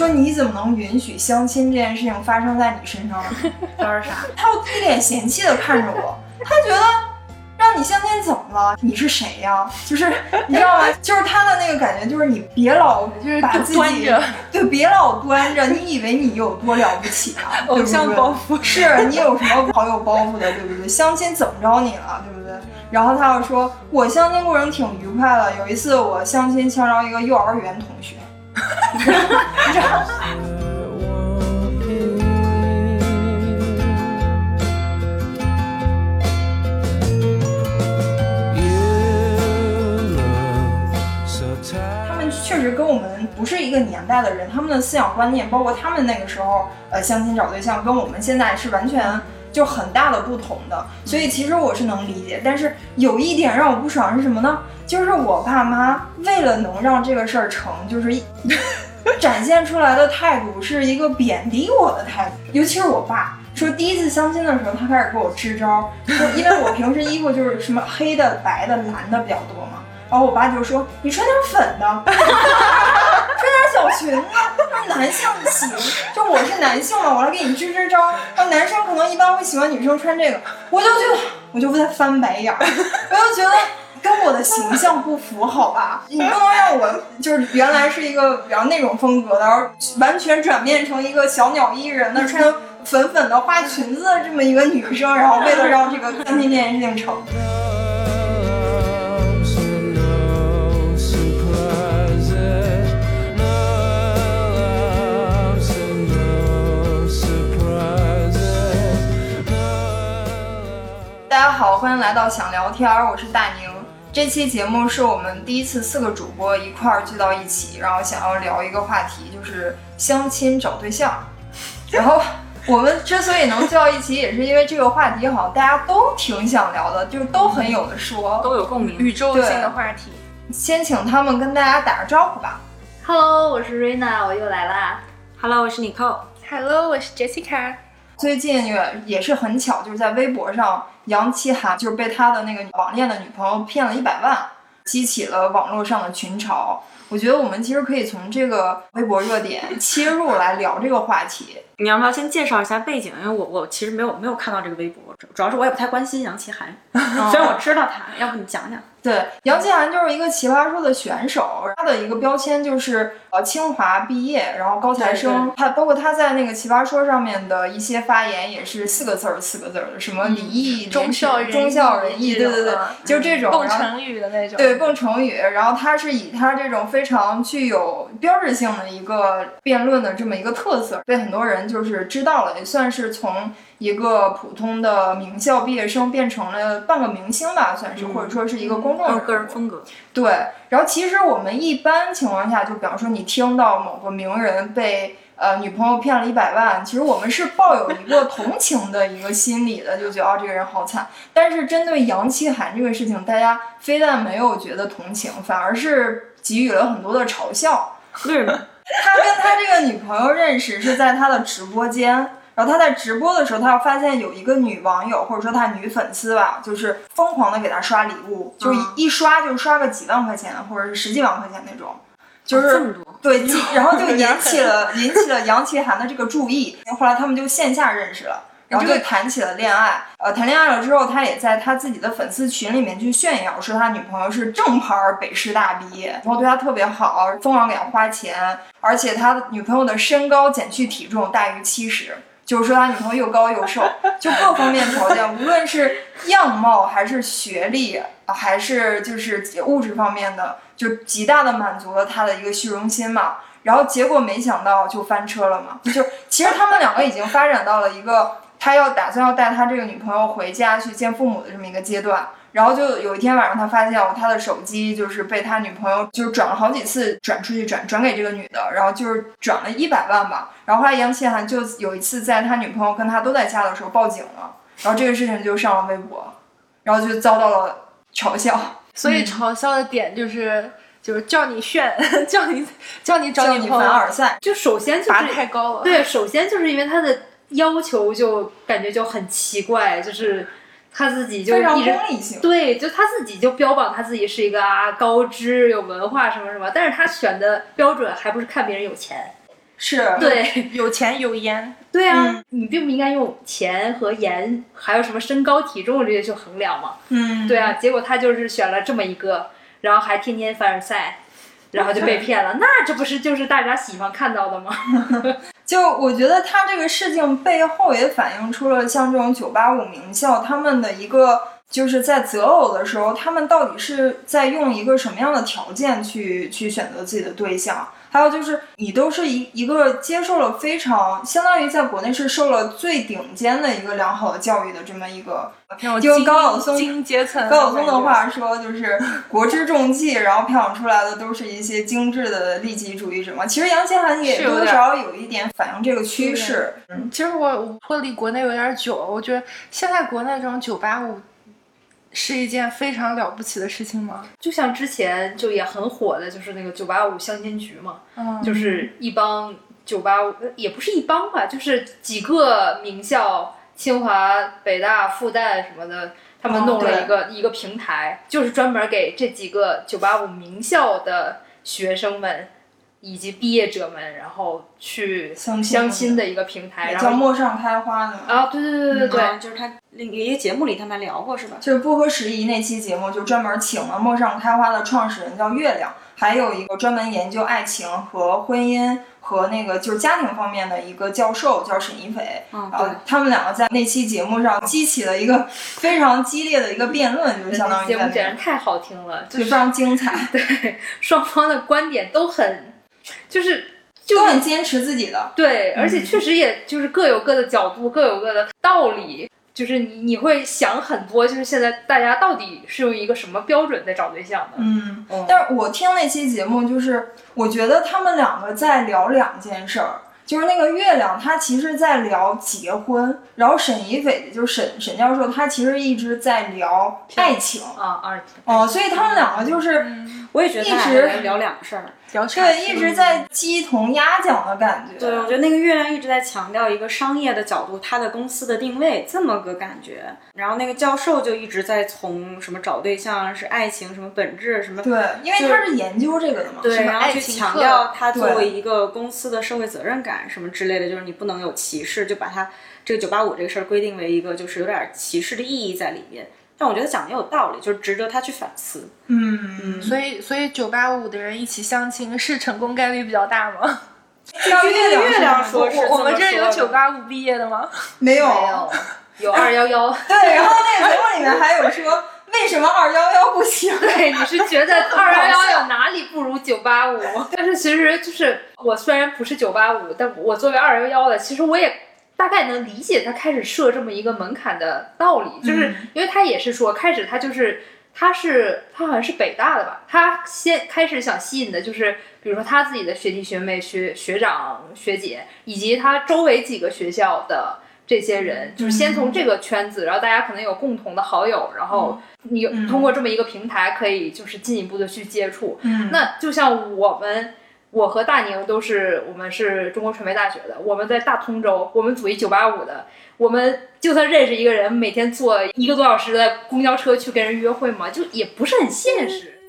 说你怎么能允许相亲这件事情发生在你身上呢？他说啥？他又一脸嫌弃的看着我，他觉得让你相亲怎么了？你是谁呀？就是你知道吗？就是他的那个感觉，就是你别老就是把自己对，别老端着，你以为你有多了不起啊？偶像包袱是你有什么好有包袱的，对不对？相亲怎么着你了，对不对？然后他又说，我相亲过程挺愉快的。有一次我相亲相着一个幼儿园同学，他们确实跟我们不是一个年代的人，他们的思想观念，包括他们那个时候呃相亲找对象，跟我们现在是完全就很大的不同的。所以其实我是能理解，但是有一点让我不爽是什么呢？就是我爸妈为了能让这个事儿成，就是 展现出来的态度是一个贬低我的态度，尤其是我爸。说第一次相亲的时候，他开始给我支招，说因为我平时衣服就是什么黑的、白的、蓝的比较多嘛，然后我爸就说你穿点粉的，穿点小裙子，让男性洗。就我是男性嘛，我来给你支支招。然后男生可能一般会喜欢女生穿这个，我就觉得我就在翻白眼，我就觉得。跟我的形象不符，好吧？你不能让我就是原来是一个比较那种风格的，然后完全转变成一个小鸟依人的，穿粉粉的花裙子的这么一个女生，然后为了让这个相亲这件事情成。大家好，欢迎来到想聊天儿，我是大宁。这期节目是我们第一次四个主播一块儿聚到一起，然后想要聊一个话题，就是相亲找对象。然后我们之所以能聚到一起，也是因为这个话题好像大家都挺想聊的，就是都很有的说。都有共鸣，宇宙性的话题。先请他们跟大家打个招呼吧。Hello，我是瑞娜，我又来啦。Hello，我是妮蔻。Hello，我是 Jessica。最近也也是很巧，就是在微博上，杨奇涵就是被他的那个网恋的女朋友骗了一百万，激起了网络上的群嘲。我觉得我们其实可以从这个微博热点切入来聊这个话题。你要不要先介绍一下背景？因为我我其实没有没有看到这个微博，主主要是我也不太关心杨奇涵，虽然我知道他，要不你讲讲？对，杨奇涵就是一个奇葩说的选手，他的一个标签就是呃清华毕业，然后高材生。他包括他在那个奇葩说上面的一些发言也是四个字儿四个字儿的，什么礼义忠孝仁义忠孝仁义，对对对，就这种。成语的那种。对，蹦成语。然后他是以他这种非常具有标志性的一个辩论的这么一个特色，被很多人就是知道了，也算是从一个普通的名校毕业生变成了半个明星吧，算是，或者说是一个公众人物。个人风格。对，然后其实我们一般情况下，就比方说你听到某个名人被呃女朋友骗了一百万，其实我们是抱有一个同情的一个心理的，就觉得哦这个人好惨。但是针对杨奇涵这个事情，大家非但没有觉得同情，反而是给予了很多的嘲笑。为什么？他跟他这个女朋友认识是在他的直播间。然后他在直播的时候，他发现有一个女网友或者说他女粉丝吧，就是疯狂的给他刷礼物，就是一刷就刷个几万块钱或者是十几万块钱那种，就是、哦这么多对，然后就 引起了引起了杨奇涵的这个注意。后来他们就线下认识了。然后就谈起了恋爱，呃，谈恋爱了之后，他也在他自己的粉丝群里面去炫耀，说他女朋友是正牌北师大毕业，然后对他特别好，疯狂给他花钱，而且他女朋友的身高减去体重大于七十。就是说他女朋友又高又瘦，就各方面条件，无论是样貌还是学历，还是就是物质方面的，就极大的满足了他的一个虚荣心嘛。然后结果没想到就翻车了嘛，就其实他们两个已经发展到了一个他要打算要带他这个女朋友回家去见父母的这么一个阶段。然后就有一天晚上，他发现哦，他的手机就是被他女朋友就是转了好几次转出去，转转给这个女的，然后就是转了一百万吧。然后后来杨奇涵就有一次在他女朋友跟他都在家的时候报警了，然后这个事情就上了微博，然后就遭到了嘲笑。所以嘲笑的点就是。就是叫你炫，叫你叫你找你女朋友，凡尔赛，就首先就拔是太高了。对，首先就是因为他的要求就感觉就很奇怪，就是他自己就非常一直功利性。对，就他自己就标榜他自己是一个啊高知有文化什么什么，但是他选的标准还不是看别人有钱，是，对。有钱有颜，对啊，嗯。你并不应该用钱和颜，还有什么身高体重这些去衡量嘛。嗯，对啊，结果他就是选了这么一个，然后还天天凡尔赛，然后就被骗了。那这不是就是大家喜欢看到的吗？就我觉得他这个事情背后也反映出了像这种九八五名校他们的一个。就是在择偶的时候，他们到底是在用一个什么样的条件去去选择自己的对象？还有就是，你都是一一个接受了非常相当于在国内是受了最顶尖的一个良好的教育的这么一个，就高晓松精阶层。高晓松的话说，就是国之重器，然后培养出来的都是一些精致的利己主义者嘛。其实杨千嬅也多少有一点反映这个趋势。其实我我脱离国内有点久了，我觉得现在国内这种九八五是一件非常了不起的事情吗？就像之前就也很火的，就是那个九八五相亲局嘛，嗯，就是一帮九八五，也不是一帮吧，就是几个名校，清华、北大、复旦什么的，他们哦弄了一个、一个平台，就是专门给这几个九八五名校的学生们以及毕业者们，然后去相亲相亲的一个平台，叫然后陌上开花的。啊，对对对对对啊就是他另一个节目里他们聊过是吧？就是不合时宜那期节目，就专门请了陌上开花的创始人叫月亮，还有一个专门研究爱情和婚姻和那个就是家庭方面的一个教授叫沈一斐。嗯，他们两个在那期节目上激起了一个非常激烈的一个辩论，就是相当于节目简直太好听了，就就是非常精彩，对双方的观点都很，就是就都很坚持自己的。对，而且确实也就是各有各的角度，各有各的道理。就是你你会想很多，就是现在大家到底是用一个什么标准在找对象的？嗯嗯，但是我听那期节目，就是我觉得他们两个在聊两件事儿，就是那个月亮，他其实在聊结婚，然后沈一斐就是沈沈教授，他其实一直在聊爱情。啊，二哦，所以他们两个就是我也觉得他一直俩聊两个事儿。对一直在鸡同鸭讲的感觉。对，我觉得那个月亮一直在强调一个商业的角度，他的公司的定位这么个感觉。然后那个教授就一直在从什么找对象是爱情什么本质什么对，因为他是研究这个的嘛。对，然后去强调他作为一个公司的社会责任感什么之类的，就是你不能有歧视，就把他这个九八五这个事儿规定为一个就是有点歧视的意义在里面。但我觉得讲的也有道理，就是值得他去反思。嗯，所以所以九八五的人一起相亲是成功概率比较大吗？让月亮月亮说是我我们这儿有九八五毕业的吗？没有。没有，有二幺幺。对，然后那个节目里面还有说，为什么二幺幺不行？对，你是觉得二幺幺有哪里不如九八五？但是其实就是我虽然不是九八五，但我作为二幺幺的，其实我也大概能理解他开始设这么一个门槛的道理，就是因为他也是说开始他就是。他是他好像是北大的吧？他先开始想吸引的就是，比如说他自己的学弟学妹、学学长学姐，以及他周围几个学校的这些人，就是先从这个圈子，然后大家可能有共同的好友，然后你嗯通过这么一个平台，可以就是进一步的去接触。嗯那就像我们，我和大宁都是我们是中国传媒大学的，我们在大通州，我们组一九八五的，我们就算认识一个人，每天坐一个多小时的公交车去跟人约会嘛，就也不是很现实。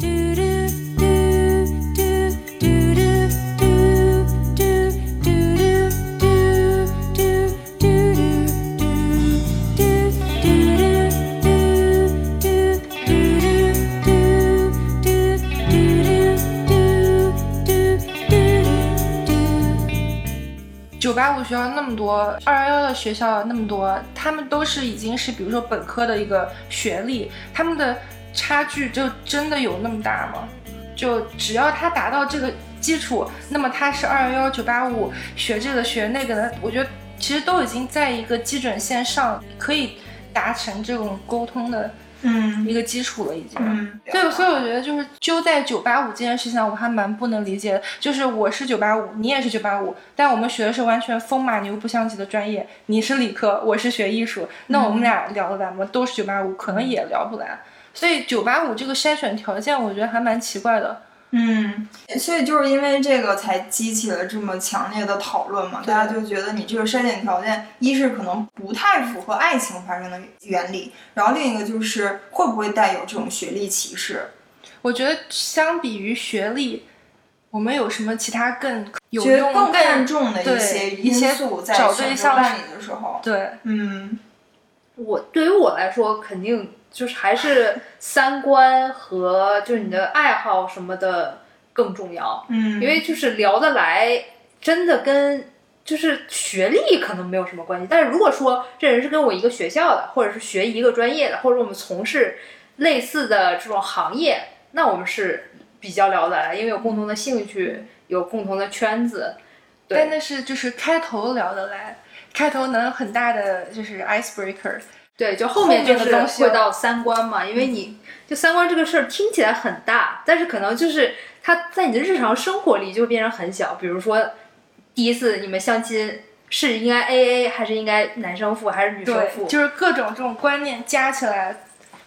九八五学校那么多，二幺幺的学校那么多，他们都是已经是比如说本科的一个学历，他们的差距就真的有那么大吗？就只要他达到这个基础，那么他是二幺幺九八五学这个学那个的，我觉得其实都已经在一个基准线上，可以达成这种沟通的嗯一个基础了，已经。嗯，对，所以我觉得就是揪在九八五这件事情上，我还蛮不能理解的。就是我是九八五，你也是九八五，但我们学的是完全风马牛不相及的专业。你是理科，我是学艺术，那我们俩聊得来吗？都是九八五，可能也聊不来。所以九八五这个筛选条件，我觉得还蛮奇怪的。嗯，所以就是因为这个才激起了这么强烈的讨论嘛，大家就觉得你这个筛选条件，一是可能不太符合爱情发生的原理，然后另一个就是会不会带有这种学历歧视。我觉得相比于学历，我们有什么其他更有觉得用、更看重的一些一些因素在找选对象是择伴侣的时候，对，嗯，我对于我来说，肯定就是还是三观和就是你的爱好什么的更重要。嗯，因为就是聊得来，真的跟就是学历可能没有什么关系。但是如果说这人是跟我一个学校的，或者是学一个专业的，或者我们从事类似的这种行业，那我们是比较聊得来，因为有共同的兴趣，有共同的圈子。对但那是就是开头聊得来，开头能有很大的就是 icebreaker。对，就后面就是东西会到三观嘛，因为你就三观这个事儿听起来很大，但是可能就是它在你的日常生活里就变成很小。比如说，第一次你们相亲是应该 A A 还是应该男生付还是女生对付，？就是各种这种观念加起来，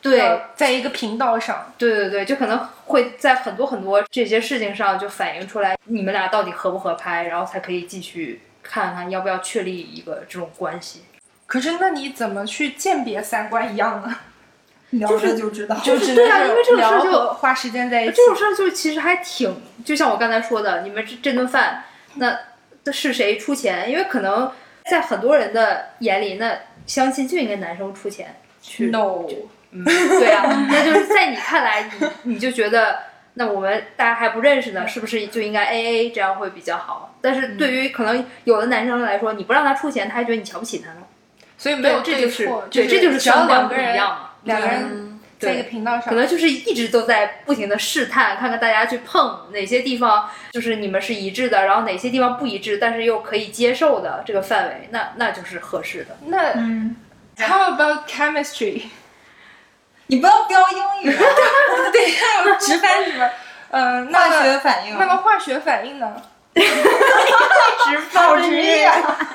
对要在一个频道上。对对对，就可能会在很多很多这些事情上就反映出来你们俩到底合不合拍，然后才可以继续看看要不要确立一个这种关系。可是那你怎么去鉴别三观一样呢？聊着就知道，就是对啊因为这个事儿就花时间在一起。这种事儿就其实还挺，就像我刚才说的，你们这这顿饭，那那是谁出钱？因为可能在很多人的眼里，那相亲就应该男生出钱去。no，嗯，对啊，那就是在你看来，你你就觉得，那我们大家还不认识呢，是不是就应该 A A 这样会比较好？但是对于可能有的男生来说，你不让他出钱，他还觉得你瞧不起他呢。所以没有这就是错，对，这就是只要两个人一样嘛。两个人嗯在一个频道上，可能就是一直都在不停的试探，看看大家去碰哪些地方就是你们是一致的，然后哪些地方不一致，但是又可以接受的这个范围，那那就是合适的。那嗯，how about chemistry？你不要标英语啊，对，还有直翻什么？嗯，那化学反应，那么化学反应呢？好职业，就是他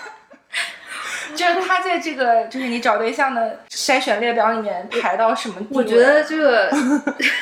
在这个就是你找对象的筛选列表里面排到什么地位？我觉得这个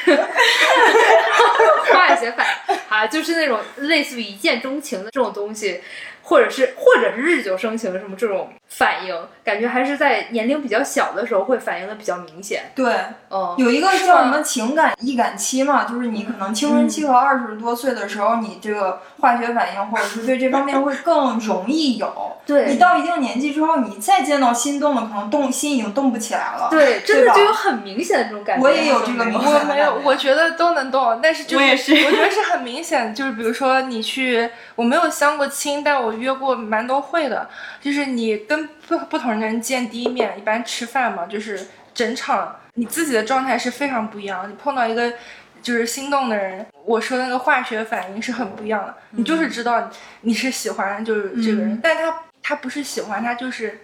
化学反应啊，就是那种类似于一见钟情的这种东西，或者是或者是日久生情什么这种反应，感觉还是在年龄比较小的时候会反应的比较明显。对，嗯，有一个叫什么情感易感期嘛，就是你可能青春期和二十多岁的时候，你这个化学反应或者是对这方面会更容易有。对你到一定年纪之后，你再见到心动的，可能动心已经动不起来了。对，真的就有很明显的这种感觉。我也有这个明显我没有，我觉得都能动，但是就是我也是我觉得是很明显，就是比如说你去，我没有相过亲，但我约过蛮多会的，就是你跟不不同人见第一面，一般吃饭嘛，就是整场你自己的状态是非常不一样，你碰到一个。就是心动的人，我说的那个化学反应是很不一样的。你就是知道你是喜欢就是这个人，但他他不是喜欢，他就是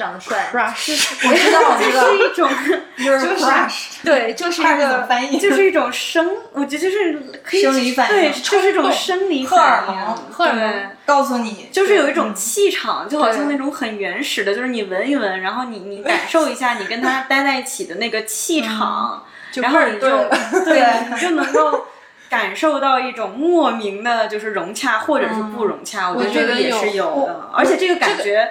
长得帅，crush，我知道这是一种，就是 crush，对，就是一看着怎么个翻译，就是一种生，我觉得就是可以生理反应对，就是一种生理荷尔反应蒙，荷尔蒙对告诉你，就是有一种气场，就好像那种很原始的，就是你闻一闻，然后你你感 受一下你跟他待在一起的那个气场，然后你就对，你就能够感受到一种莫名的，就是融洽或者是不融洽。我我觉得这个也是有我的，而且这个感觉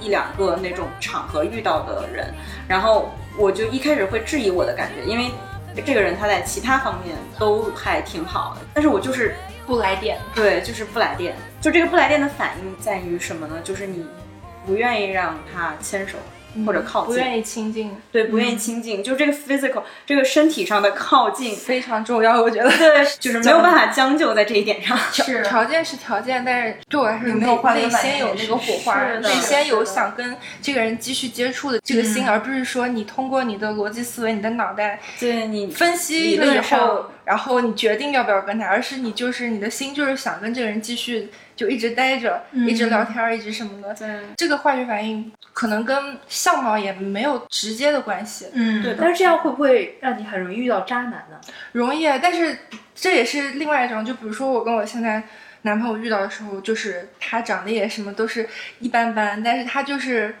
一两个那种场合遇到的人，然后我就一开始会质疑我的感觉，因为这个人他在其他方面都还挺好的，但是我就是不来电。对，就是不来电。就这个不来电的反应在于什么呢？就是你不愿意让他牵手或者靠近，不愿意亲近，对，不愿意亲近，就这个 physical 这个身体上的靠近，非常重要，我觉得。对，就是没有办法 将就在这一点上。是条件是条件，但是对我来说，有没有化学内先有那个火花，内先有想跟这个人继续接触的这个心，而不是说你通过你的逻辑思维、你的脑袋对你分析理了以后，然后你决定要不要跟他，而是你就是你的心就是想跟这个人继续就一直待着，一直聊天，一直什么的。对这个化学反应可能跟相貌也没有直接的关系，嗯，对但是这样会不会让你很容易遇到渣男呢？容易，但是这也是另外一种，就比如说我跟我现在男朋友遇到的时候，就是他长得也什么都是一般般，但是他就是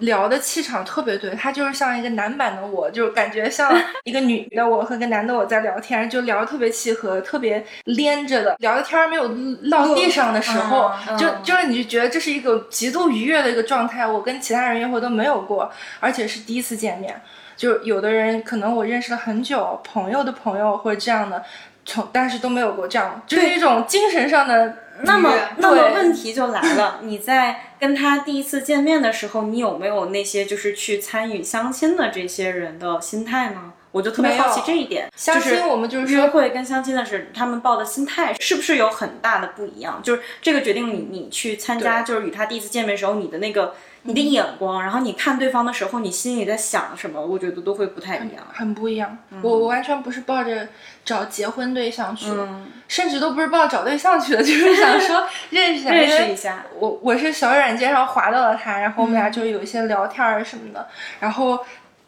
聊的气场特别对，他就是像一个男版的我，就感觉像一个女的我和个男的我在聊天，就聊得特别契合，特别连着的，聊的天没有落地上的时候，嗯就就是你就觉得这是一个极度愉悦的一个状态，我跟其他人约会都没有过，而且是第一次见面。就有的人可能我认识了很久，朋友的朋友或者这样的，从但是都没有过这样，就是一种精神上的那么，那么问题就来了，你在跟他第一次见面的时候，你有没有那些就是去参与相亲的这些人的心态呢？我就特别好奇这一点。相亲我们就是约会跟相亲的是他们抱的心态是不是有很大的不一样？就是这个决定你你去参加，就是与他第一次见面的时候，你的那个你的眼光，然后你看对方的时候，你心里在想什么，我觉得都会不太一样。很不一样。我我完全不是抱着找结婚对象去，嗯，甚至都不是抱着找对象去的，就是想说 认识一下，认识一下。我我是小软件上划到了他，然后我们嗯俩就有一些聊天儿什么的，然后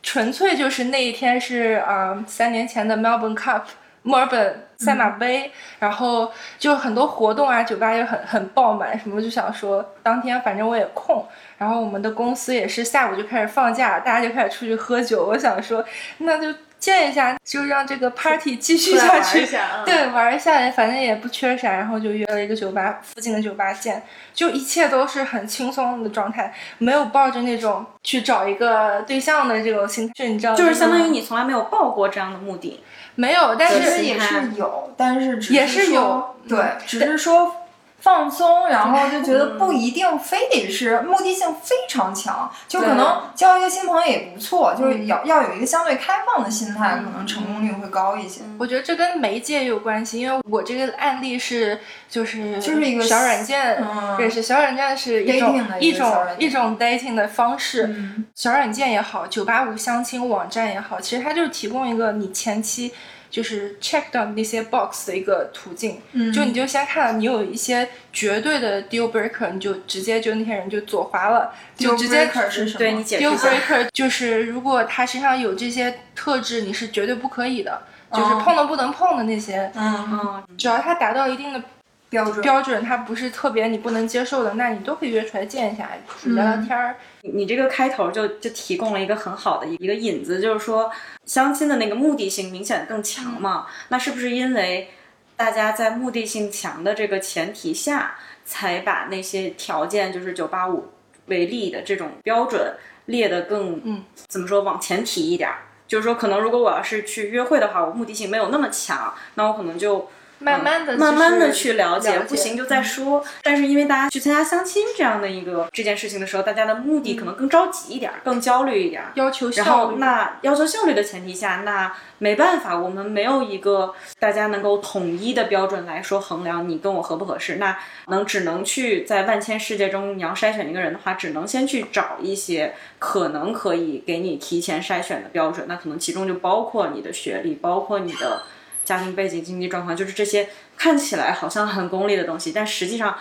纯粹就是那一天是呃三年前的 Melbourne Cup 墨尔本赛马杯，然后就很多活动啊，酒吧也很很爆满，什么就想说当天反正我也空，然后我们的公司也是下午就开始放假，大家就开始出去喝酒，我想说那就见一下，就让这个 party 继续下去，下，对，玩一下，反正也不缺啥，然后就约了一个酒吧附近的酒吧见，就一切都是很轻松的状态，没有抱着那种去找一个对象的这种心态，就你知道，就是相当于你从来没有抱过这样的目的。没有，但其是实也是有，但是只也是有对，只是说放松，然后就觉得不一定非得是目的性非常强，就可能交一个新朋友也不错，就是要要有一个相对开放的心态，可能成功率会高一些。我觉得这跟媒介有关系，因为我这个案例是就是就是一个小软件嗯。认识，小软件是一种一种一种 dating 的方式，嗯。小软件也好，九八五相亲网站也好，其实它就是提供一个你前期就是 check 到那些 box 的一个途径，嗯。就你就先看到你有一些绝对的 deal breaker，你就直接就那些人就左滑了，就直接什么？对你解释 deal。breaker 就是如果他身上有这些特质，你是绝对不可以的，就是哦。碰都不能碰的那些，嗯，嗯，只要他达到一定的标准。标准，他不是特别你不能接受的，那你都可以约出来见一下，聊聊天儿。你你这个开头就就提供了一个很好的一个引子，就是说相亲的那个目的性明显更强嘛。那是不是因为大家在目的性强的这个前提下，才把那些条件就是九八五为例的这种标准列得更嗯怎么说往前提一点儿？就是说，可能如果我要是去约会的话，我目的性没有那么强，那我可能就慢慢的、慢慢的去了解，了解不行就再说。但是因为大家去参加相亲这样的一个这件事情的时候，大家的目的可能更着急一点儿，更焦虑一点儿。要求效率然后，效。那要求效率的前提下，那没办法，我们没有一个大家能够统一的标准来说衡量你跟我合不合适。那能只能去在万千世界中，你要筛选一个人的话，只能先去找一些可能可以给你提前筛选的标准。那可能其中就包括你的学历，包括你的家庭背景、经济状况，就是这些看起来好像很功利的东西，但实际上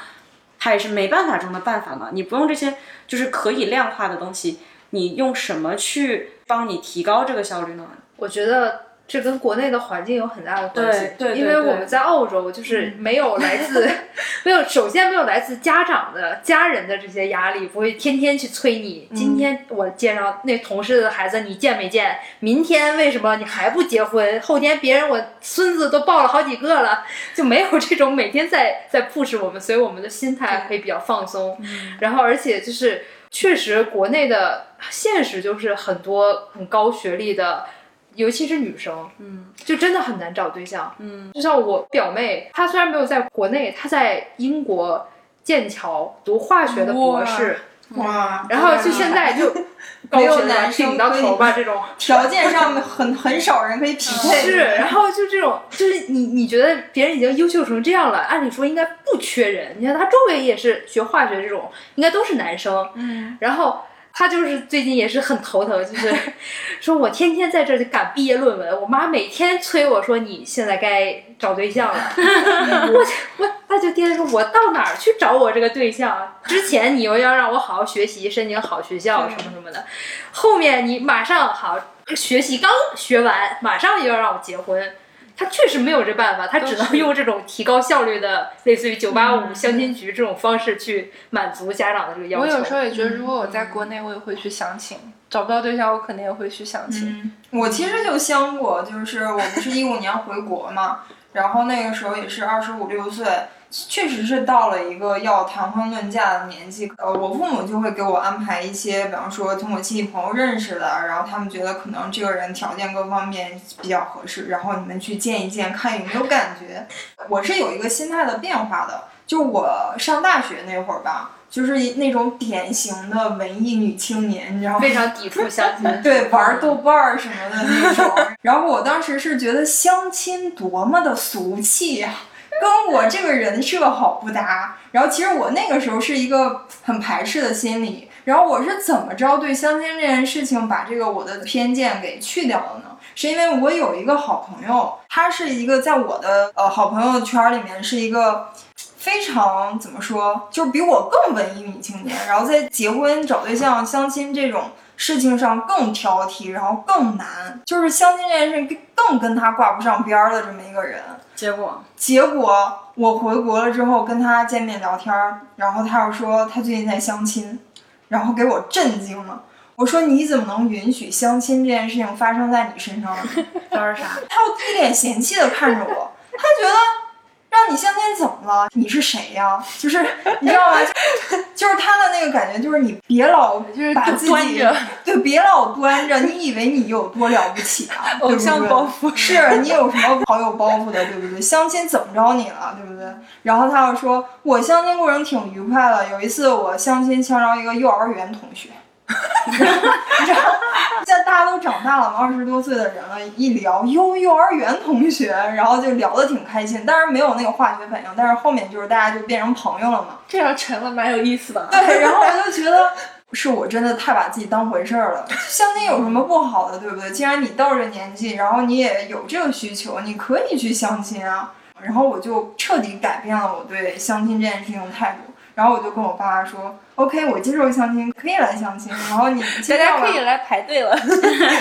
它也是没办法中的办法嘛。你不用这些就是可以量化的东西，你用什么去帮你提高这个效率呢？我觉得这跟国内的环境有很大的关系，对对对因为我们在澳洲就是没有来自 没有，首先没有来自家长的家人的这些压力，不会天天去催你。今天我介绍那同事的孩子，你见没见？明天为什么你还不结婚？后天别人我孙子都抱了好几个了，就没有这种每天在在 push 我们，所以我们的心态可以比较放松。然后而且就是确实国内的现实就是很多很高学历的。尤其是女生，嗯，就真的很难找对象，嗯，就像我表妹，她虽然没有在国内，她在英国剑桥读化学的博士，哇，然后就现在就 高没有学历男生顶到头吧，这种。条件上面很很少人可以匹配。是，然后就这种，就是你你觉得别人已经优秀成这样了，按理说应该不缺人，你看她周围也是学化学这种，应该都是男生，嗯，然后。他就是最近也是很头疼，就是 说我天天在这里赶毕业论文，我妈每天催我说你现在该找对象了，我我他就天天说我到哪儿去找我这个对象啊？之前你又要让我好好学习，申请好学校什么什么的，后面你马上好学习刚学完，马上又要让我结婚，他确实没有这办法，他只能用这种提高效率的，类似于九八五相亲局这种方式去满足家长的这个要求。我有时候也觉得，如果我在国内，我也会去相亲。找不到对象，我肯定也会去相亲。嗯，我其实就相过，就是我不是一五年回国嘛，然后那个时候也是二十五六岁，确实是到了一个要谈婚论嫁的年纪。呃，我父母就会给我安排一些，比方说通过亲戚朋友认识的，然后他们觉得可能这个人条件各方面比较合适，然后你们去见一见，看有没有感觉。我是有一个心态的变化的，就我上大学那会儿吧。就是那种典型的文艺女青年，你知道吗？非常抵触相亲，对，玩豆瓣儿什么的那种。然后我当时是觉得相亲多么的俗气呀，跟我这个人设好不搭。然后其实我那个时候是一个很排斥的心理。然后我是怎么着对相亲这件事情把这个我的偏见给去掉了呢？是因为我有一个好朋友，他是一个在我的呃好朋友圈里面是一个。非常怎么说，就是比我更文艺女青年，然后在结婚、找对象、相亲这种事情上更挑剔，然后更难，就是相亲这件事更跟他挂不上边儿的这么一个人。结果，结果我回国了之后跟他见面聊天，然后他又说他最近在相亲，然后给我震惊了。我说你怎么能允许相亲这件事情发生在你身上呢？他说啥？他又一脸嫌弃的看着我，他觉得。让你相亲怎么了？你是谁呀？就是你知道吗？就是他的那个感觉，就是你别老就是把自己对，别老端着。你以为你有多了不起啊？偶像包袱是你有什么好有包袱的，对不对？相亲怎么着你了，对不对？然后他又说，我相亲过程挺愉快的。有一次我相亲相着一个幼儿园同学。你知道，现在大家都长大了嘛，二十多岁的人了，一聊幼幼儿园同学，然后就聊得挺开心，但是没有那个化学反应，但是后面就是大家就变成朋友了嘛，这样成了蛮有意思的。对，然后我就觉得是我真的太把自己当回事儿了。相亲有什么不好的，对不对？既然你到这年纪，然后你也有这个需求，你可以去相亲啊。然后我就彻底改变了我对相亲这件事情的态度。然后我就跟我爸妈说，OK，我接受相亲，可以来相亲。然后你 大家可以来排队了，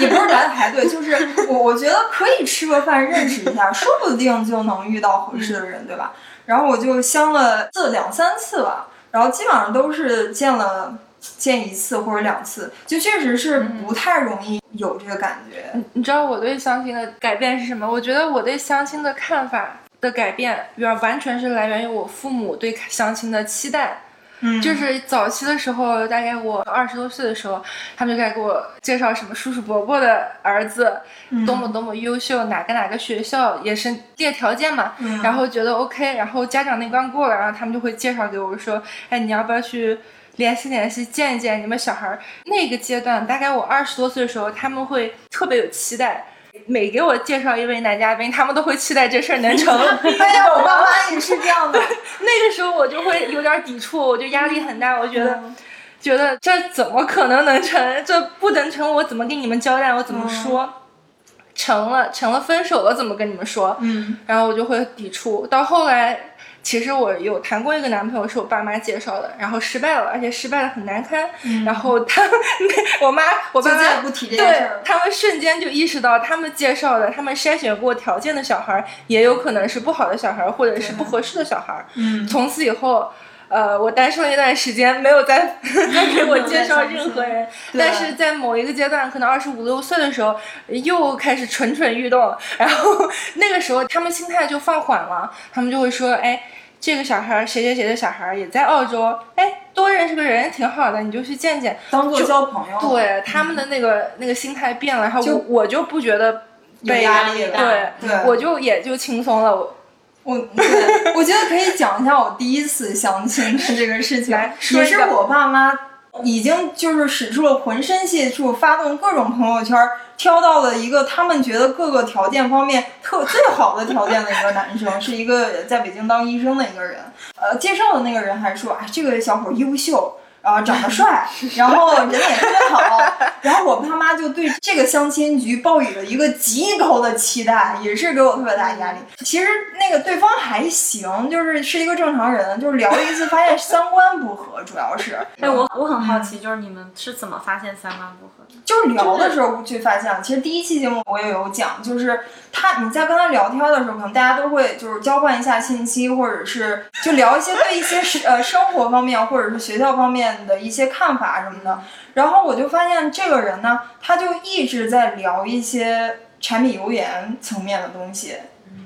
也不是来排队，就是我我觉得可以吃个饭认识一下，说不定就能遇到合适的人，对吧？然后我就相了这两三次吧，然后基本上都是见了见一次或者两次，就确实是不太容易有这个感觉。你知道我对相亲的改变是什么？我觉得我对相亲的看法。的改变完完全是来源于我父母对相亲的期待，嗯，就是早期的时候，大概我二十多岁的时候，他们就开始给我介绍什么叔叔伯伯的儿子多么多么优秀，哪个哪个学校也是列条件嘛，然后觉得 OK，然后家长那关过了，然后他们就会介绍给我说，哎，你要不要去联系联系，见一见你们小孩儿？那个阶段，大概我二十多岁的时候，他们会特别有期待。每给我介绍一位男嘉宾，他们都会期待这事儿能成。对呀，我爸妈也是这样的。那个时候我就会有点抵触，我就压力很大。我觉得，觉得这怎么可能能成？这不能成，我怎么跟你们交代？我怎么说？成了，成了，分手了，怎么跟你们说？嗯，然后我就会抵触。到后来。其实我有谈过一个男朋友，是我爸妈介绍的，然后失败了，而且失败的很难堪。然后他，我妈，我爸妈不提这件事儿。他们瞬间就意识到，他们介绍的，他们筛选过条件的小孩，也有可能是不好的小孩，或者是不合适的小孩。嗯。从此以后，呃，我单身了一段时间，没有再 再给我介绍任何人。但是在某一个阶段，可能二十五六岁的时候，又开始蠢蠢欲动。然后那个时候，他们心态就放缓了，他们就会说，哎。这个小孩谁谁谁的小孩也在澳洲，哎，多认识个人挺好的，你就去见见，当做交朋友。对他们的那个那个心态变了，然后我我就不觉得被压力对，我就也就轻松了。我我我觉得可以讲一下我第一次相亲的这个事情，也是我爸妈。已经就是使出了浑身解数，发动各种朋友圈，挑到了一个他们觉得各个条件方面特最好的条件的一个男生，是一个在北京当医生的一个人。呃，介绍的那个人还说，啊，这个小伙优秀，然后长得帅，然后人也特别好，然后我爸妈就对这个相亲局抱有了一个极高的期待，也是给我特别大的压力。其实那个对方还行，就是是一个正常人，就是聊了一次发现三观不合，主要是。哎，我我很好奇，就是你们是怎么发现三观不合的？就是聊的时候去发现，其实第一期节目我也有讲，就是他你在跟他聊天的时候，可能大家都会就是交换一下信息，或者是就聊一些对一些呃生活方面或者是学校方面的一些看法什么的。然后我就发现这个人呢，他就一直在聊一些柴米油盐层面的东西，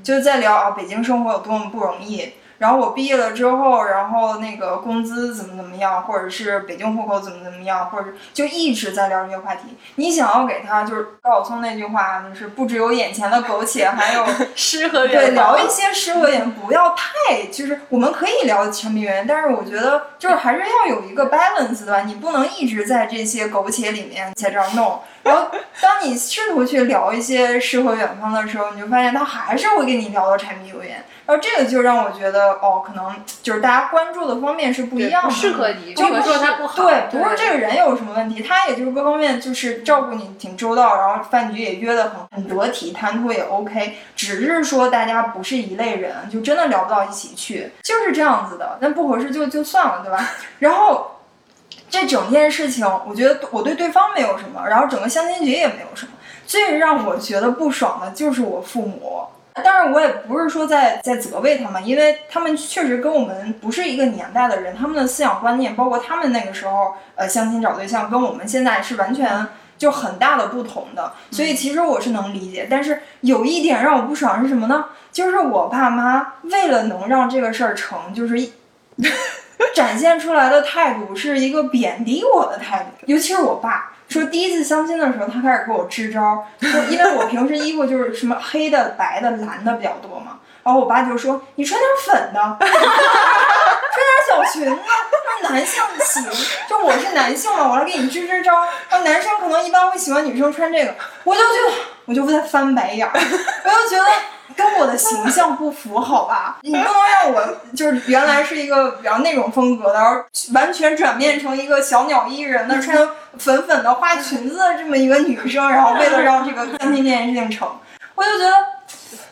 就是在聊啊北京生活有多么不容易。然后我毕业了之后，然后那个工资怎么怎么样，或者是北京户口怎么怎么样，或者就一直在聊这些话题。你想要给他就是高晓松那句话，就是不只有眼前的苟且，还有 诗和对远方聊一些诗和远，不要太就是我们可以聊柴米油盐，但是我觉得就是还是要有一个 balance 的吧？你不能一直在这些苟且里面在这儿弄。然后当你试图去聊一些诗和远方的时候，你就发现他还是会跟你聊到柴米油盐。然后这个就让我觉得哦，可能就是大家关注的方面是不一样的，不适合你，就或者说他不好。对，不是这个人有什么问题，他也就是各方面就是照顾你挺周到，然后饭局也约得很很得体，谈吐也 OK，只是说大家不是一类人，就真的聊不到一起去，就是这样子的。那不合适就就算了，对吧？然后这整件事情，我觉得我对对方没有什么，然后整个相亲局也没有什么，最让我觉得不爽的就是我父母。但是我也不是说在在责备他们，因为他们确实跟我们不是一个年代的人，他们的思想观念，包括他们那个时候呃相亲找对象，跟我们现在是完全就很大的不同的。所以其实我是能理解，但是有一点让我不爽是什么呢？就是我爸妈为了能让这个事儿成，就是一 展现出来的态度是一个贬低我的态度，尤其是我爸。说第一次相亲的时候，他开始给我支招，说因为我平时衣服就是什么黑的、白的、蓝的比较多嘛，然后我爸就说你穿点粉的，穿点小裙子，让男性喜，就我是男性嘛，我来给你支支招。然后男生可能一般会喜欢女生穿这个，我就觉得我就在翻白眼儿，我就觉得。跟我的形象不符，好吧？你不能让我就是原来是一个比较那种风格的，然后完全转变成一个小鸟依人的，穿粉粉的花裙子的这么一个女生，然后为了让这个餐厅这件事情成，我就觉得，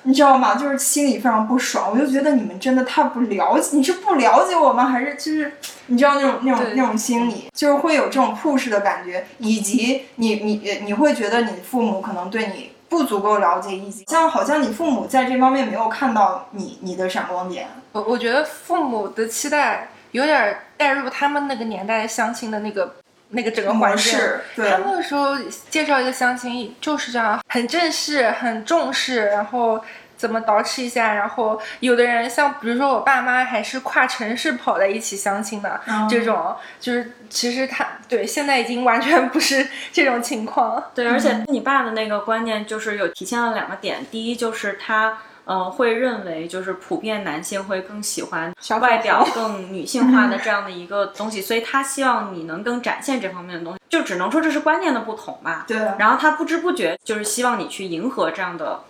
你知道吗？就是心里非常不爽。我就觉得你们真的太不了解，你是不了解我吗？还是就是你知道那种那种那种心理，就是会有这种 push 的感觉，以及你你你会觉得你父母可能对你。不足够了解，以及像好像你父母在这方面没有看到你你的闪光点。我我觉得父母的期待有点带入他们那个年代相亲的那个那个整个环境。对，他们那个时候介绍一个相亲就是这样，很正式，很重视，然后怎么捯饬一下，然后有的人像比如说我爸妈还是跨城市跑在一起相亲的，这种就是其实他对现在已经完全不是这种情况。对，而且你爸的那个观念就是有体现了两个点，第一就是他。嗯，会认为就是普遍男性会更喜欢外表更女性化的 这样的一个东西，所以他希望你能更展现这方面的东西，就只能说这是观念的不同吧。对。然后他不知不觉就是希望你去迎合这样的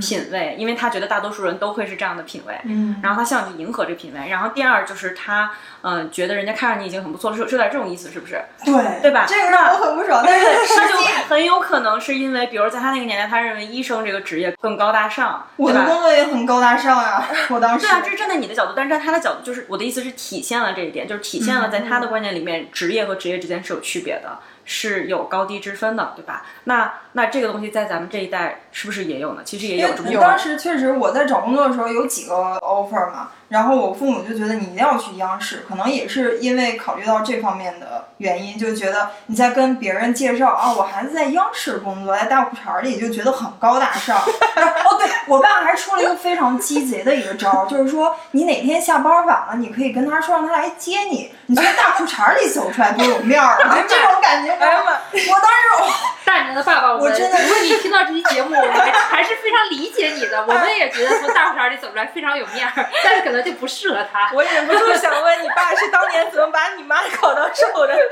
品味，因为他觉得大多数人都会是这样的品味。嗯。然后他希望你迎合这品味。然后第二就是他嗯觉得人家看上你已经很不错了，是是有点这种意思，是不是？对。对吧？这个让我很不爽，但是 他就很有可能是因为，比如在他那个年代，他认为医生这个职业更高大上，我的工作也很高大上呀。我当时对啊，这是站在你的角度，但是在他的角度，就是我的意思是体现了这一点，就是体现了在他的观念里面，职业和职业之间是有区别的，是有高低之分的，对吧？那那这个东西在咱们这一代是不是也有呢？其实也有这么有。当时确实我在找工作的时候有几个 offer 嘛，然后我父母就觉得你一定要去央视，可能也是因为考虑到这方面的原因，就觉得你在跟别人介绍啊，我孩子在央视工作，在大裤衩里，就觉得很高大上。哦，对我爸还出了一个非常鸡贼的一个招，就是说你哪天下班晚了，你可以跟他说让他来接你，你从大裤衩里走出来多有面儿这种感觉，哎呀妈！我当时，大年的爸爸，我真的如果你听到这期节目，我们还是非常理解你的，我们也觉得从大裤衩里走出来非常有面儿，但是可能就不适合他。我忍不住想问，你爸是当年怎么把你妈搞到瘦的？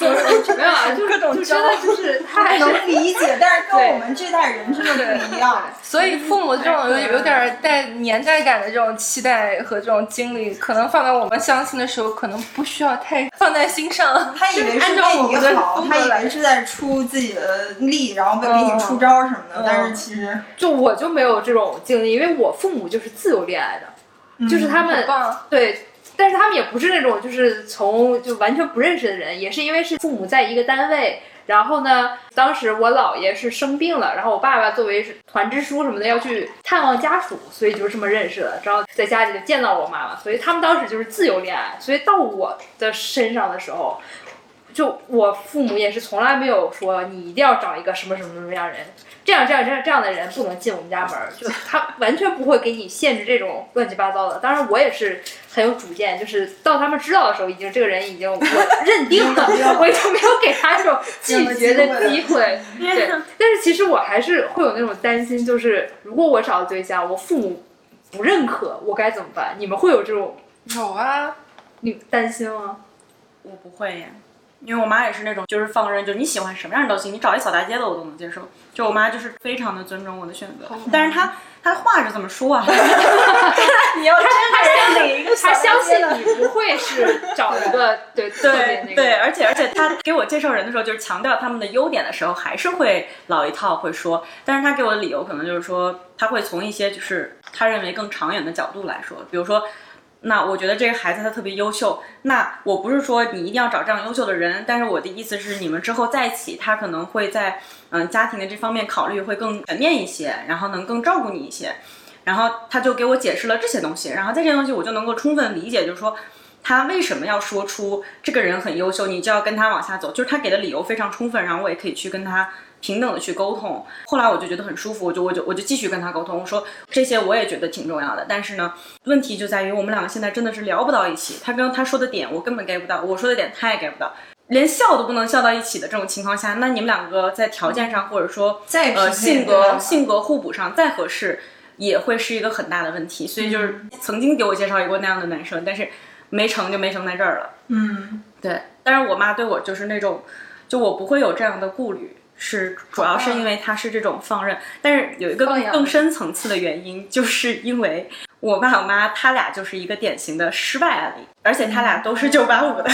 没有啊，的，就各种就真的就是 他还是能理解，但是跟我们这代人真的不一样。所以父母这种有有点儿带年代感的这种期待和这种经历，可能放在我们相亲的时候，可能不需要太放在心上。他以为是按照我为们的你好，他以风格来为是在出自己的力，然后给你出招什么的，嗯但是其实就我就没有这种经历，因为我父母就是自由恋爱的，就是他们对，但是他们也不是那种就是从就完全不认识的人，也是因为是父母在一个单位。然后呢，当时我姥爷是生病了，然后我爸爸作为团支书什么的要去探望家属，所以就是这么认识的。然后在家里就见到我妈妈，所以他们当时就是自由恋爱。所以到我的身上的时候，就我父母也是从来没有说你一定要找一个什么什么什么样的人，这样这样这样这样的人不能进我们家门儿，就他完全不会给你限制这种乱七八糟的。当然我也是很有主见，就是到他们知道的时候，已经这个人已经我 认定了，我已经没有给他这种拒绝的机会。对，但是其实我还是会有那种担心，就是如果我找的对象，我父母不认可，我该怎么办？你们会有这种有啊，你担心吗？我不会耶，因为我妈也是那种就是放任，就是你喜欢什么样都行，你找一扫大街的我都能接受。就我妈就是非常的尊重我的选择，但是她她话是这么说啊，你要真的是哪一个她相信你不会是找一个对对对，而且而且她给我介绍人的时候，就是强调他们的优点的时候，还是会老一套会说，但是她给我的理由可能就是说，她会从一些就是她认为更长远的角度来说，比如说。那我觉得这个孩子他特别优秀，那我不是说你一定要找这样优秀的人，但是我的意思是，你们之后在一起，他可能会在嗯家庭的这方面考虑会更全面一些，然后能更照顾你一些。然后他就给我解释了这些东西，然后这些东西我就能够充分理解，就是说他为什么要说出这个人很优秀，你就要跟他往下走，就是他给的理由非常充分，然后我也可以去跟他平等的去沟通。后来我就觉得很舒服，我就我就我就继续跟他沟通，我说这些我也觉得挺重要的，但是呢，问题就在于我们两个现在真的是聊不到一起，他跟他说的点我根本 get 不到，我说的点他也 get 不到。连笑都不能笑到一起的这种情况下，那你们两个在条件上或者说再呃性格性格互补上再合适，也会是一个很大的问题。所以就是曾经给我介绍过那样的男生，但是没成就没成在这儿了。嗯，对，但是我妈对我就是那种，就我不会有这样的顾虑，是主要是因为他是这种放任。但是有一个更更深层次的原因，就是因为我爸我妈他俩就是一个典型的失败案例，而且他俩都是九八五的。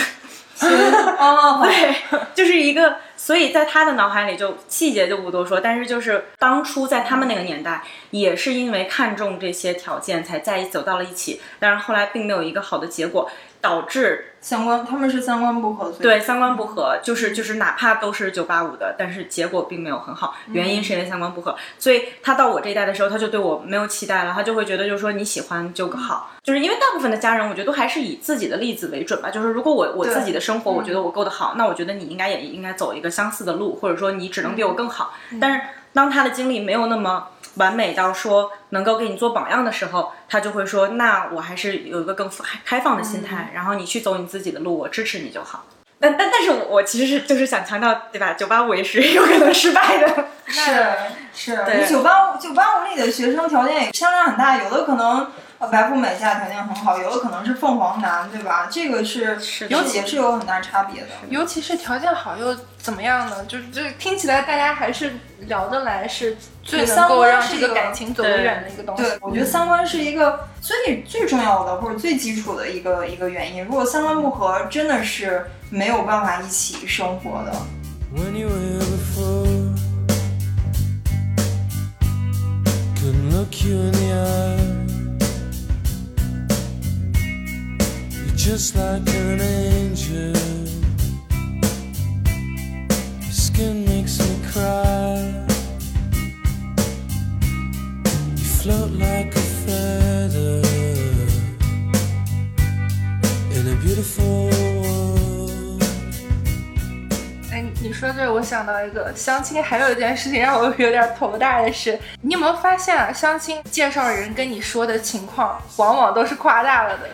哦，对，就是一个，所以在他的脑海里就细节就不多说，但是就是当初在他们那个年代，也是因为看重这些条件才在一走到了一起，但是后来并没有一个好的结果，导致三观他们是三观不合，对三观不合，就是就是哪怕都是九八五的，但是结果并没有很好，原因是因为三观不合，所以他到我这一代的时候，他就对我没有期待了，他就会觉得就是说你喜欢就好，就是因为大部分的家人，我觉得都还是以自己的例子为准吧，就是如果我我自己的生活我觉得我过得好，那我觉得你应该也应该走一个相似的路，或者说你只能比我更好，但是当他的经历没有那么。完美到说能够给你做榜样的时候，他就会说：“那我还是有一个更开开放的心态，然后你去走你自己的路，我支持你就好。”但但但是我我其实是就是想强调，对吧？九八五也是有可能失败的。是是，你九八五九八五里的学生条件也相差很大，有的可能呃白富美家条件很好，有的可能是凤凰男，对吧？这个是是尤其是有很大差别的。尤其是条件好又怎么样呢？就是这听起来大家还是聊得来，是最能够让三观是一个这个感情走得远的一个东西。对，我觉得三观是一个最最重要的或者最基础的一个一个原因。如果三观不合，真的是没有办法一起生活的。when you were here before. Couldn't look you in the eye. Just like an angel. Your skin makes me cry. You float like a feather in a beautiful world. 哎，你说这，我想到一个相亲，还有一件事情让我有点头大的是，你有没有发现啊？相亲介绍人跟你说的情况，往往都是夸大了的。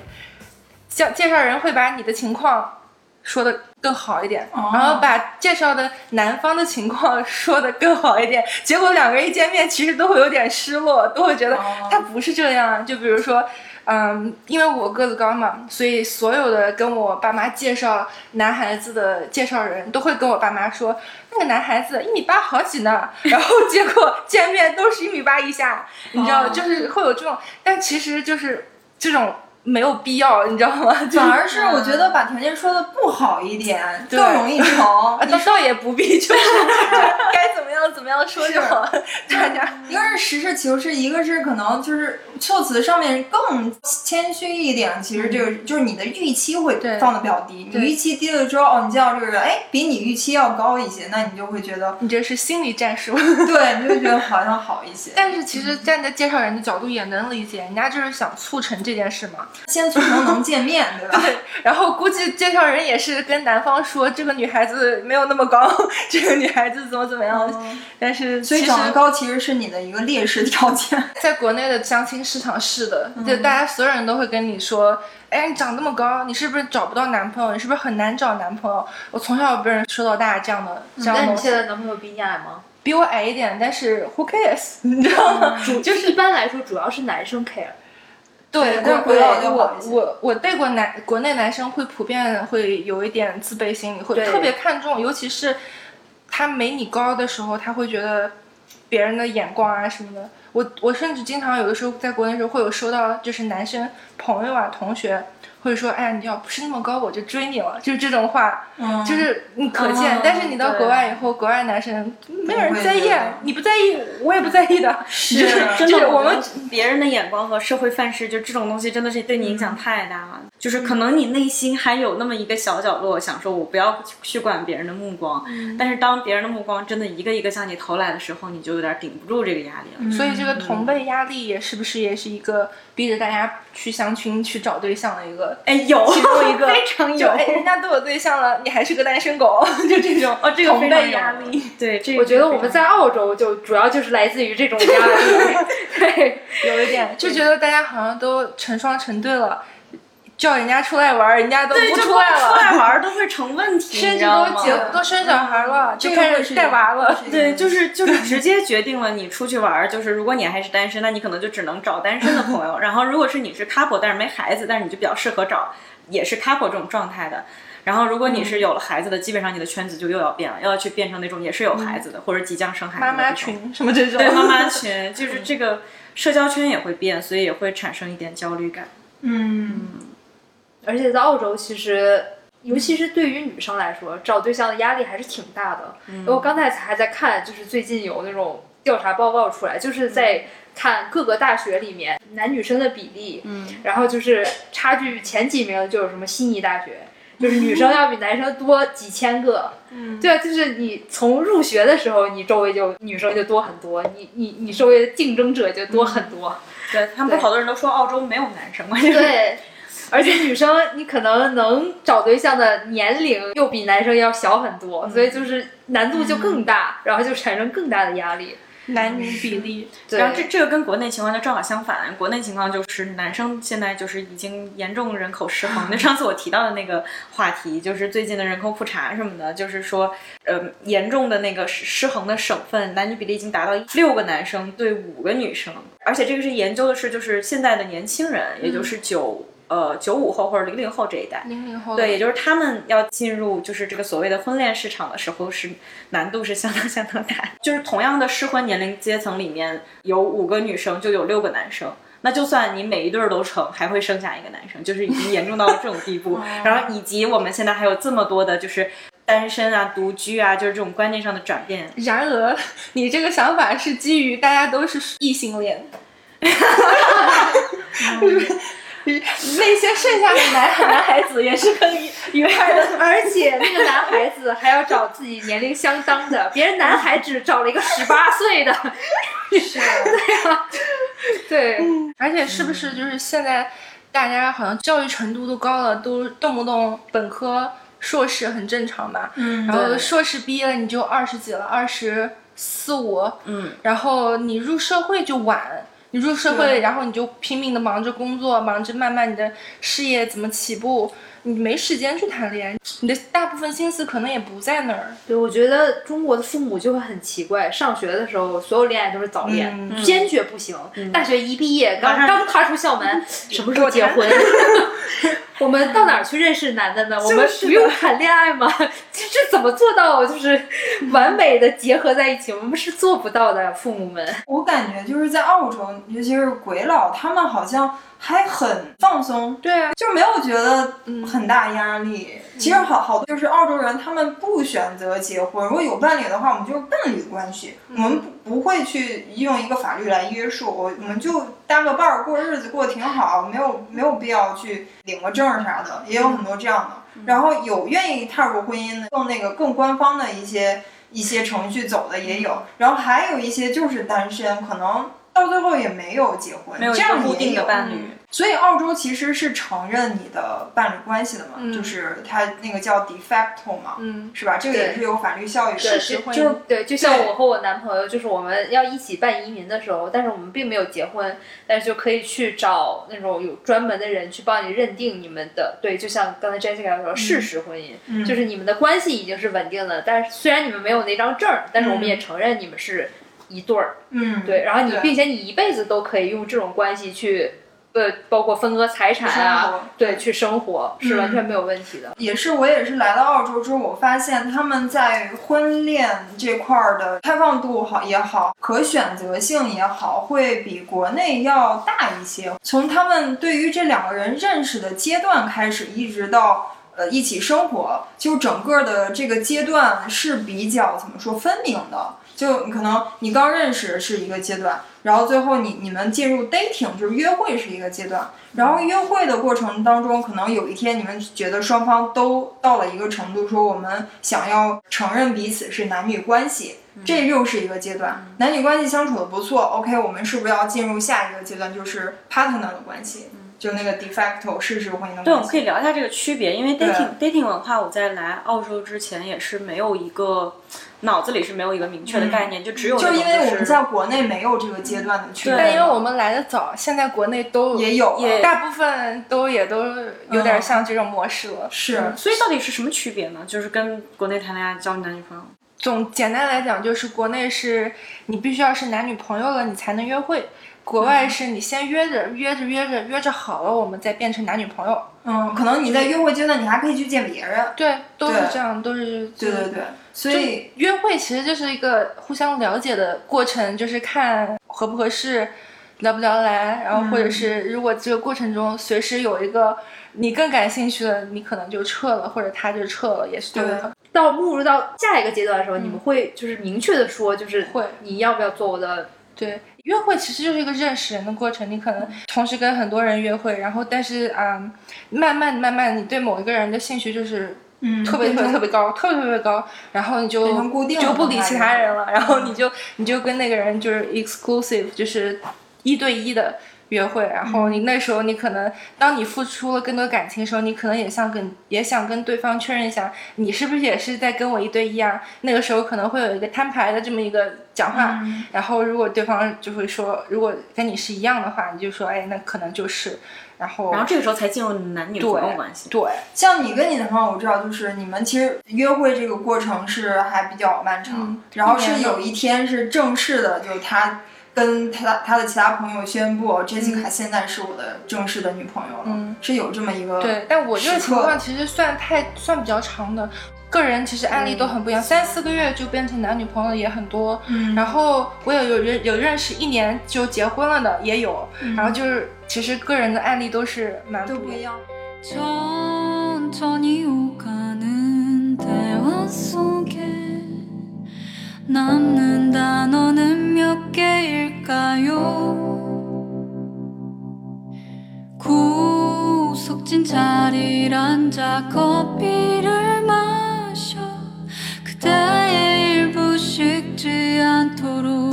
介介绍人会把你的情况说的更好一点，哦。然后把介绍的男方的情况说的更好一点，结果两个人一见面，其实都会有点失落，都会觉得哦。他不是这样。就比如说，嗯，因为我个子高嘛，所以所有的跟我爸妈介绍男孩子的介绍人都会跟我爸妈说，那个男孩子一米八好几呢，然后结果见面都是一米八以下，你知道，哦。就是会有这种，但其实就是这种没有必要，你知道吗？就是反而是我觉得把条件说的不好一点，更容易成。你，倒倒也不必，就是 该怎么样怎么样说就好。大家 一个是实事求是，一个是可能就是措辞上面更谦虚一点。其实这个、就是你的预期会放的比较低，你预期低了之后，哦，你见到这个人，哎，比你预期要高一些，那你就会觉得，你这是心理战术。对，你就会觉得好像好一些。但是其实站在介绍人的角度也能理解，人家就是想促成这件事嘛。先促成能见面，对吧？对然后估计介绍人也是跟男方说，这个女孩子没有那么高，这个女孩子怎么怎么样。但是哦所以其实长得高其实是你的一个劣势条件。在国内的相亲市场是的，就大家所有人都会跟你说，哎，你长那么高，你是不是找不到男朋友？你是不是很难找男朋友？我从小被人说到大这样的这样的东西那你现。在男朋友比你矮吗？比我矮一点，但是 who cares，你知道吗？主就是一般来说，主要是男生 care。对，但是回老就好我我我带过男国内男生会普遍会有一点自卑心理，会对特别看重，尤其是他没你高的时候，他会觉得别人的眼光啊什么的。我我甚至经常有的时候在国内时候会有收到，就是男生朋友啊同学会说，哎呀，你要不是那么高，我就追你了，就是这种话，嗯就是你可见。嗯但是你到国外以后，国外男生没有人在意你不在意，我也不在意的，是就是真的，就是我们别人的眼光和社会范式，就这种东西真的是对你影响太大了。就是可能你内心还有那么一个小角落，想说我不要去管别人的目光，但是当别人的目光真的一个一个向你投来的时候，你就有点顶不住这个压力了。所以这个同辈压力也是不是也是一个逼着大家去相亲、去找对象的一个？哎，有其中一个非常有，就哎，人家都有对象了，你还是个单身狗，就这种哦，这个同辈压力。。对，这个我觉得我们在澳洲就主要就是来自于这种压力。对，有一点就觉得大家好像都成双成对了，叫人家出来玩儿，人家都，不出来了，出来玩儿 都会成问题，甚至你知道吗？都结都生小孩了，就开始带娃了。对，就是 就是直接决定了你出去玩儿，就是如果你还是单身，那你可能就只能找单身的朋友。然后如果是你是 couple，但是没孩子，但是你就比较适合找也是 couple 这种状态的。然后如果你是有了孩子的，基本上你的圈子就又要变了，又要去变成那种也是有孩子的、或者即将生孩子的妈妈。群什么这种，对妈妈群，就是这个社交圈也会变，所以也会产生一点焦虑感。嗯，而且在澳洲，其实尤其是对于女生来说，找对象的压力还是挺大的。嗯我刚才还在看，就是最近有那种调查报告出来，就是在看各个大学里面男女生的比例，嗯，然后就是差距前几名就有什么悉尼大学。就是女生要比男生多几千个，嗯，对啊，就是你从入学的时候，你周围就女生就多很多，你你你周围的竞争者就多很多，对他们好多人都说澳洲没有男生吗？对，而且女生你可能能找对象的年龄又比男生要小很多，所以就是难度就更大，然后就产生更大的压力。男女比例，对，然后这这个跟国内情况就正好相反，国内情况就是男生现在就是已经严重人口失衡。那 上次我提到的那个话题，就是最近的人口普查什么的，就是说，呃，严重的那个失失衡的省份，男女比例已经达到六个男生对五个女生，而且这个是研究的是就是现在的年轻人，也就是九呃九五后或者零零后这一代。零零后对，也就是他们要进入就是这个所谓的婚恋市场的时候，是难度是相当 相当大。就是同样的适婚年龄阶层里面有五个女生，就有六个男生。那就算你每一对儿都成，还会剩下一个男生，就是已经严重到了这种地步。然后以及我们现在还有这么多的，就是单身啊、独居啊，就是这种观念上的转变。然而，你这个想法是基于大家都是异性恋，那些剩下的男男孩子也是很愉快的。而且那个男孩子还要找自己年龄相当的，别人男孩只找了一个十八岁的，是，对啊，对，而且是不是就是现在大家好像教育程度都高了，都动不动本科、硕士很正常吧？嗯然后硕士毕业了你就二十几了，二十四五，嗯，然后你入社会就晚。你入社会，然后你就拼命的忙着工作，忙着慢慢你的事业怎么起步，你没时间去谈恋爱，你的大部分心思可能也不在那儿。对，我觉得中国的父母就会很奇怪，上学的时候所有恋爱都是早恋，嗯坚决不行。大学一毕业，刚刚踏出校门，什么时候结婚？我们到哪儿去认识男的呢？我们不用谈恋爱吗？这 这怎么做到就是完美的结合在一起？我们是做不到的，父母们。我感觉就是在澳洲，尤其是鬼佬，他们好像还很放松，对啊，就没有觉得很大压力。其实好好多就是澳洲人，他们不选择结婚，如果有伴侣的话，我们就是伴侣关系，我们不不会去用一个法律来约束，我我们就搭个伴儿过日子过得挺好，没有没有必要去领个证儿啥的，也有很多这样的。然后有愿意踏入婚姻的，更那个更官方的一些一些程序走的也有，然后还有一些就是单身，可能到最后也没有结婚，没有这样固定的伴侣。所以澳洲其实是承认你的伴侣关系的嘛，嗯就是它那个叫 de facto 嘛，嗯，是吧？这个也是有法律效益的。对，实婚姻就对，就像我和我男朋友，就是我们要一起办移民的时候，但是我们并没有结婚，但是就可以去找那种有专门的人去帮你认定你们的，对，就像刚才 Jessica 说，事实婚姻，嗯就是你们的关系已经是稳定的，但是虽然你们没有那张证儿，但是我们嗯也承认你们是一对儿，嗯，对，然后你并且你一辈子都可以用这种关系去，呃，包括分割财产啊，对，去生活是完嗯全没有问题的。也是我也是来到澳洲之后，我发现他们在婚恋这块儿的开放度好也好，可选择性也好，会比国内要大一些。从他们对于这两个人认识的阶段开始，一直到。呃，一起生活，就整个的这个阶段是比较怎么说分明的。就可能你刚认识是一个阶段，然后最后你你们进入 dating 就是约会是一个阶段，然后约会的过程当中，可能有一天你们觉得双方都到了一个程度，说我们想要承认彼此是男女关系，这又是一个阶段。男女关系相处的不错，OK，我们是不是要进入下一个阶段，就是 partner 的关系？就那个 de facto 事实婚姻的关系。对，我们可以聊一下这个区别，因为 dating dating 文化，我在来澳洲之前也是没有一个脑子里是没有一个明确的概念，就只有就因为我们在国内没有这个阶段的区别，但因为我们来的早，现在国内都也有了大部分都也都有点像这种模式了。是所以到底是什么区别呢？就是跟国内谈恋爱交男女朋友。总简单来讲，就是国内是你必须要是男女朋友了，你才能约会；国外是你先约着约着约着约着好了，我们再变成男女朋友。嗯，可能你在约会阶段，你还可以去见别人。对，都是这样，都是对对对，所以约会其实就是一个互相了解的过程，就是看合不合适，聊不聊得来，然后或者是如果这个过程中随时有一个你更感兴趣的，你可能就撤了，或者他就撤了，也是对的。到步入到下一个阶段的时候，你们会就是明确的说，就是会你要不要做我的？对，约会其实就是一个认识人的过程，你可能同时跟很多人约会，然后但是啊、嗯慢慢慢慢，你对某一个人的兴趣就是。嗯特别特别特别高，特别特别高，然后你就就不理其他人了，然后嗯。你就你就跟那个人就是 exclusive，就是一对一的约会，然后嗯。你那时候你可能当你付出了更多感情的时候，你可能也想跟也想跟对方确认一下，你是不是也是在跟我一对一啊？那个时候可能会有一个摊牌的这么一个讲话，嗯。然后如果对方就会说，如果跟你是一样的话，你就说，哎，那可能就是，然后然后这个时候才进入男女朋友关系。对，像你跟你的朋友，我知道，就是你们其实约会这个过程是还比较漫长，嗯然后是有一天是正式的，就是他跟他他的其他朋友宣布，Jessica 现在是我的正式的女朋友了，嗯是有这么一个对，但我这个情况其实算太算比较长的，个人其实案例都很不一样，三四个月就变成男女朋友的也很多。嗯然后我有有认有认识一年就结婚了的也有，然后就是其实个人的案例都是蛮不一样。都不一样。 천천히 오가는 대화 속에 남는 단어는 몇 개일까요 구석진 자리를 앉아 커피를 마셔 그대의 일부 식지 않도록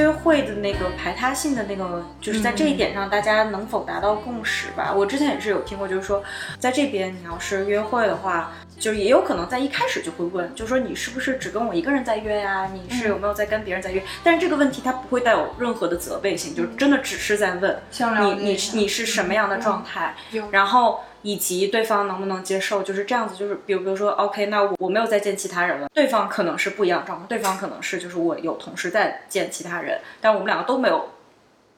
约会会的那个排他性的那个，就是在这一点上，大家能否达到共识吧？我之前也是有听过，就是说，在这边你要是约会的话，就是也有可能在一开始就会问，就说你是不是只跟我一个人在约呀？你是有没有在跟别人在约？但是这个问题它不会带有任何的责备性，就是真的只是在问你你你是什么样的状态，有。然后以及对方能不能接受，就是这样子，就是比如比如说，OK，那我我没有再见其他人了，对方可能是不一样的状况，对方可能是就是我有同事在见其他人，但我们两个都没有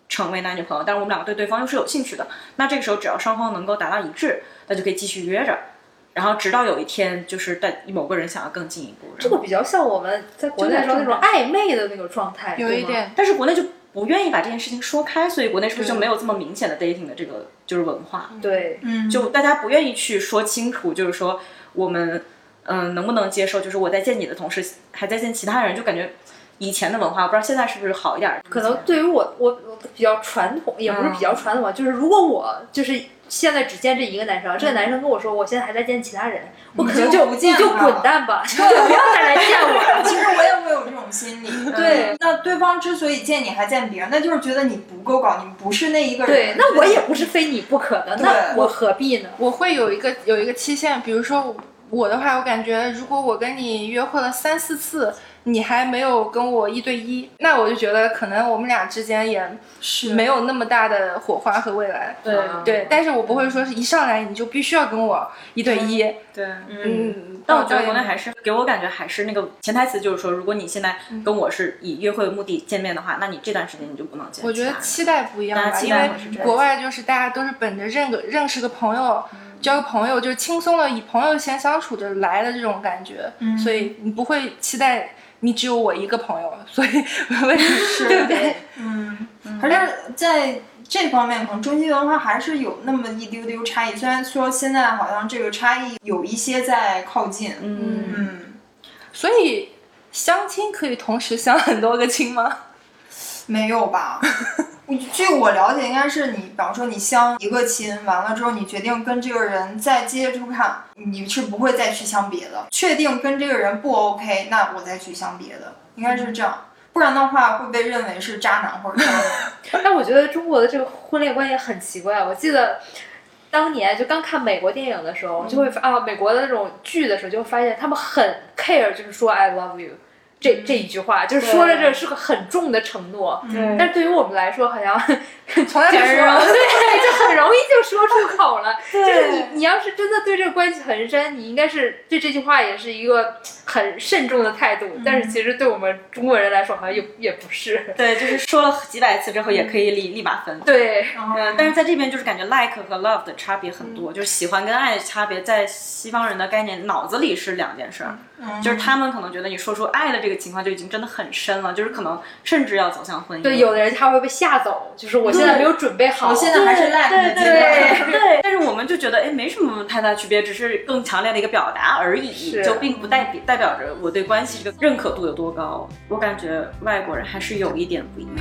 成为男女朋友，但是我们两个对对方又是有兴趣的，那这个时候只要双方能够达到一致，那就可以继续约着，然后直到有一天就是在某个人想要更进一步，这个比较像我们在国内的时候那种暧昧的那个状态，有一点，但是国内就不愿意把这件事情说开，所以国内是不是就没有这么明显的 dating 的这个就是文化？对，嗯，就大家不愿意去说清楚，就是说我们嗯、能不能接受，就是我在见你的同时还在见其他人，就感觉以前的文化，不知道现在是不是好一点儿。可能对于我我我比较传统，也不是比较传统吧，就是如果我就是现在只见这一个男生，这个男生跟我说我现在还在见其他人，我可能就就不见你就滚蛋吧，就不要再来见我了。其实我也会有这种心理。对嗯那对方之所以见你还见别人，那就是觉得你不够搞，你不是那一个人。对，那我也不是非你不可的，那我何必呢？我会有一个有一个期限，比如说我的话，我感觉如果我跟你约会了三四次，你还没有跟我一对一，那我就觉得可能我们俩之间也是没有那么大的火花和未来。对对，但是我不会说是一上来你就必须要跟我一对一。对。嗯，但我觉得国内还是给我感觉还是那个潜台词，就是说，如果你现在跟我是以约会为目的见面的话，那你这段时间你就不能见。我觉得期待不一样吧，因为国外就是大家都是本着认个认识个朋友。交个朋友就是轻松的，以朋友先相处着来的这种感觉，所以你不会期待你只有我一个朋友，所以为 是 对不对？嗯，可是在这方面，可能中西文化还是有那么一丢丢差异。虽然说现在好像这个差异有一些在靠近，嗯，嗯，所以相亲可以同时相很多个亲吗？没有吧？据我了解，应该是你，比方说你相一个亲，完了之后你决定跟这个人再接触看，你是不会再去相别的。确定跟这个人不 OK，那我再去相别的，应该是这样。不然的话会被认为是渣男或者渣女。但我觉得中国的这个婚恋观也很奇怪。我记得当年就刚看美国电影的时候，就会发啊，美国的那种剧的时候，就会发现他们很 care，就是说 I love you 这这一句话，就是说着这是个很重的承诺。对但是对于我们来说，好像 从来没说。对，就很容易就说出口了。就是你，你要是真的对这个关系很深，你应该是对这句话也是一个很慎重的态度。但是其实对我们中国人来说，好像也也不是。对，就是说了几百次之后也可以立立马分。对，嗯，但是在这边就是感觉 like 和 love 的差别很多，就是喜欢跟爱的差别，在西方人的概念脑子里是两件事儿。就是他们可能觉得你说出爱的这个情况就已经真的很深了，就是可能甚至要走向婚姻。对，有的人他会被吓走，就是我现在没有准备好。我现在还是阶段。对 对，但是我们就觉得哎，没什么太大区别，只是更强烈的一个表达而已，就并不代表代表着我对关系这个认可度有多高。我感觉外国人还是有一点不一样。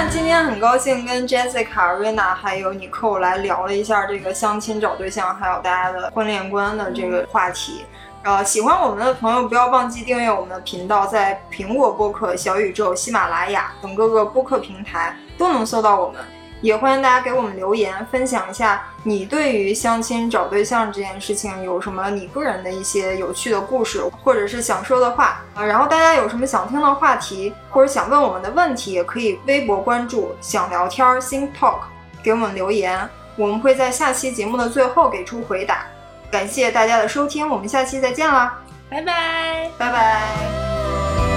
那今天很高兴跟 Jessica、Rina 还有 Nicole 来聊了一下这个相亲找对象，还有大家的婚恋观的这个话题。呃，喜欢我们的朋友不要忘记订阅我们的频道，在苹果播客、小宇宙、喜马拉雅等各个播客平台都能搜到我们。也欢迎大家给我们留言，分享一下你对于相亲找对象这件事情有什么你个人的一些有趣的故事，或者是想说的话啊。然后大家有什么想听的话题，或者想问我们的问题，也可以微博关注“想聊天儿 Think Talk” 给我们留言，我们会在下期节目的最后给出回答。感谢大家的收听，我们下期再见啦，拜拜。拜拜。